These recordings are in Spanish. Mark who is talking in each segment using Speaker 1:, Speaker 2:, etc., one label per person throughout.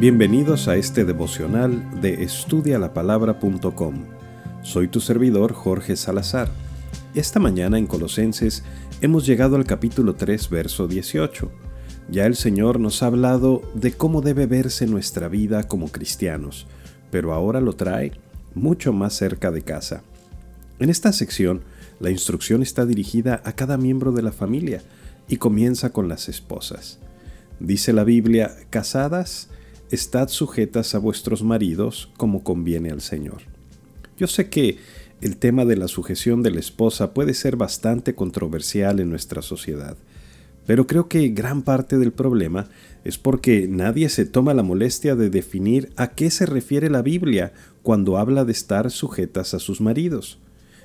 Speaker 1: Bienvenidos a este devocional de estudialapalabra.com. Soy tu servidor Jorge Salazar. Esta mañana en Colosenses hemos llegado al capítulo 3, verso 18. Ya el Señor nos ha hablado de cómo debe verse nuestra vida como cristianos, pero ahora lo trae mucho más cerca de casa. En esta sección, la instrucción está dirigida a cada miembro de la familia y comienza con las esposas. Dice la Biblia, casadas, estad sujetas a vuestros maridos como conviene al Señor. Yo sé que el tema de la sujeción de la esposa puede ser bastante controversial en nuestra sociedad, pero creo que gran parte del problema es porque nadie se toma la molestia de definir a qué se refiere la Biblia cuando habla de estar sujetas a sus maridos.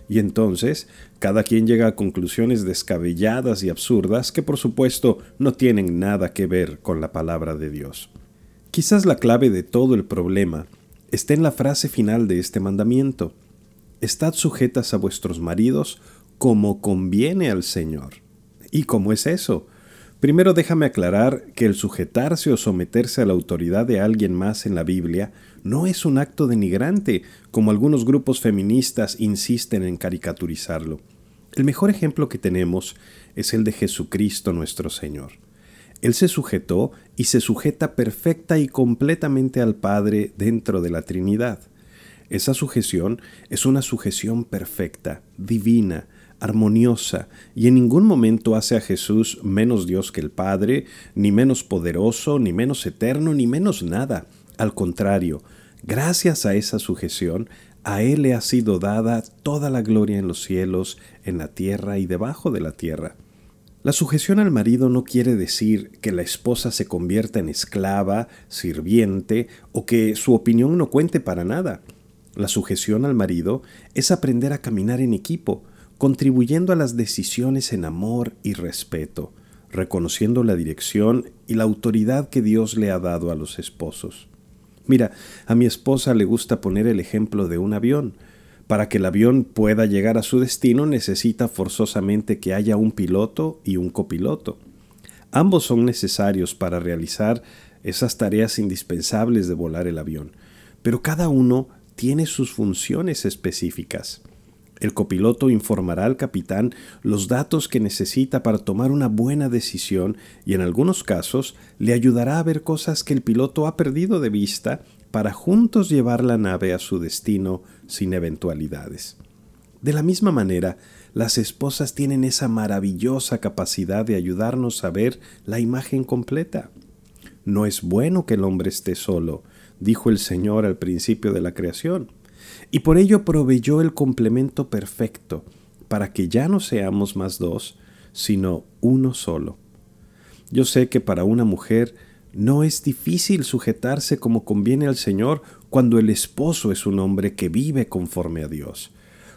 Speaker 1: Y entonces, cada quien llega a conclusiones descabelladas y absurdas que por supuesto no tienen nada que ver con la palabra de Dios. Quizás la clave de todo el problema está en la frase final de este mandamiento. Estad sujetas a vuestros maridos como conviene al Señor. ¿Y cómo es eso? Primero déjame aclarar que el sujetarse o someterse a la autoridad de alguien más en la Biblia no es un acto denigrante, como algunos grupos feministas insisten en caricaturizarlo. El mejor ejemplo que tenemos es el de Jesucristo nuestro Señor. Él se sujetó y se sujeta perfecta y completamente al Padre dentro de la Trinidad. Esa sujeción es una sujeción perfecta, divina, armoniosa, y en ningún momento hace a Jesús menos Dios que el Padre, ni menos poderoso, ni menos eterno, ni menos nada. Al contrario, gracias a esa sujeción, a Él le ha sido dada toda la gloria en los cielos, en la tierra y debajo de la tierra. La sujeción al marido no quiere decir que la esposa se convierta en esclava, sirviente o que su opinión no cuente para nada. La sujeción al marido es aprender a caminar en equipo, contribuyendo a las decisiones en amor y respeto, reconociendo la dirección y la autoridad que Dios le ha dado a los esposos. Mira, a mi esposa le gusta poner el ejemplo de un avión. Para que el avión pueda llegar a su destino necesita forzosamente que haya un piloto y un copiloto. Ambos son necesarios para realizar esas tareas indispensables de volar el avión, pero cada uno tiene sus funciones específicas. El copiloto informará al capitán los datos que necesita para tomar una buena decisión y en algunos casos le ayudará a ver cosas que el piloto ha perdido de vista para juntos llevar la nave a su destino sin eventualidades. De la misma manera, las esposas tienen esa maravillosa capacidad de ayudarnos a ver la imagen completa. No es bueno que el hombre esté solo, dijo el Señor al principio de la creación, y por ello proveyó el complemento perfecto, para que ya no seamos más dos, sino uno solo. Yo sé que para una mujer no es difícil sujetarse como conviene al Señor cuando el esposo es un hombre que vive conforme a Dios,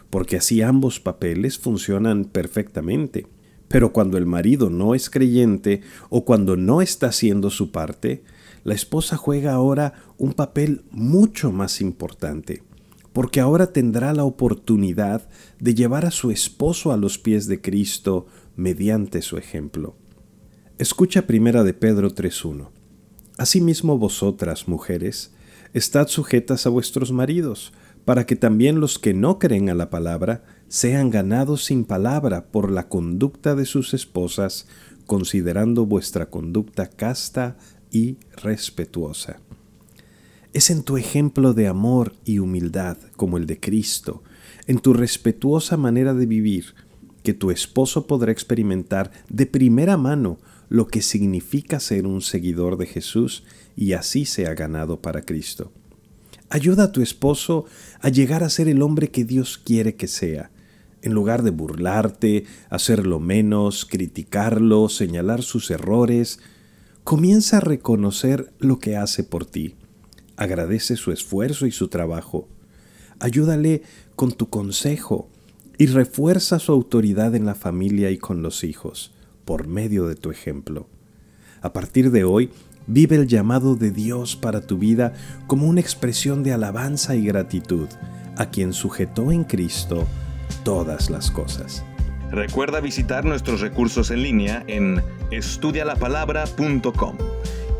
Speaker 1: porque así ambos papeles funcionan perfectamente. Pero cuando el marido no es creyente o cuando no está haciendo su parte, la esposa juega ahora un papel mucho más importante, porque ahora tendrá la oportunidad de llevar a su esposo a los pies de Cristo mediante su ejemplo. Escucha primera de Pedro 3.1. Asimismo vosotras, mujeres, estad sujetas a vuestros maridos, para que también los que no creen a la palabra sean ganados sin palabra por la conducta de sus esposas, considerando vuestra conducta casta y respetuosa. Es en tu ejemplo de amor y humildad, como el de Cristo, en tu respetuosa manera de vivir, que tu esposo podrá experimentar de primera mano lo que significa ser un seguidor de Jesús y así sea ganado para Cristo. Ayuda a tu esposo a llegar a ser el hombre que Dios quiere que sea. En lugar de burlarte, hacerlo menos, criticarlo, señalar sus errores, comienza a reconocer lo que hace por ti. Agradece su esfuerzo y su trabajo. Ayúdale con tu consejo y refuerza su autoridad en la familia y con los hijos por medio de tu ejemplo. A partir de hoy, vive el llamado de Dios para tu vida como una expresión de alabanza y gratitud a quien sujetó en Cristo todas las cosas.
Speaker 2: Recuerda visitar nuestros recursos en línea en estudialapalabra.com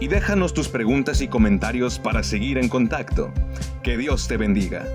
Speaker 2: y déjanos tus preguntas y comentarios para seguir en contacto. Que Dios te bendiga.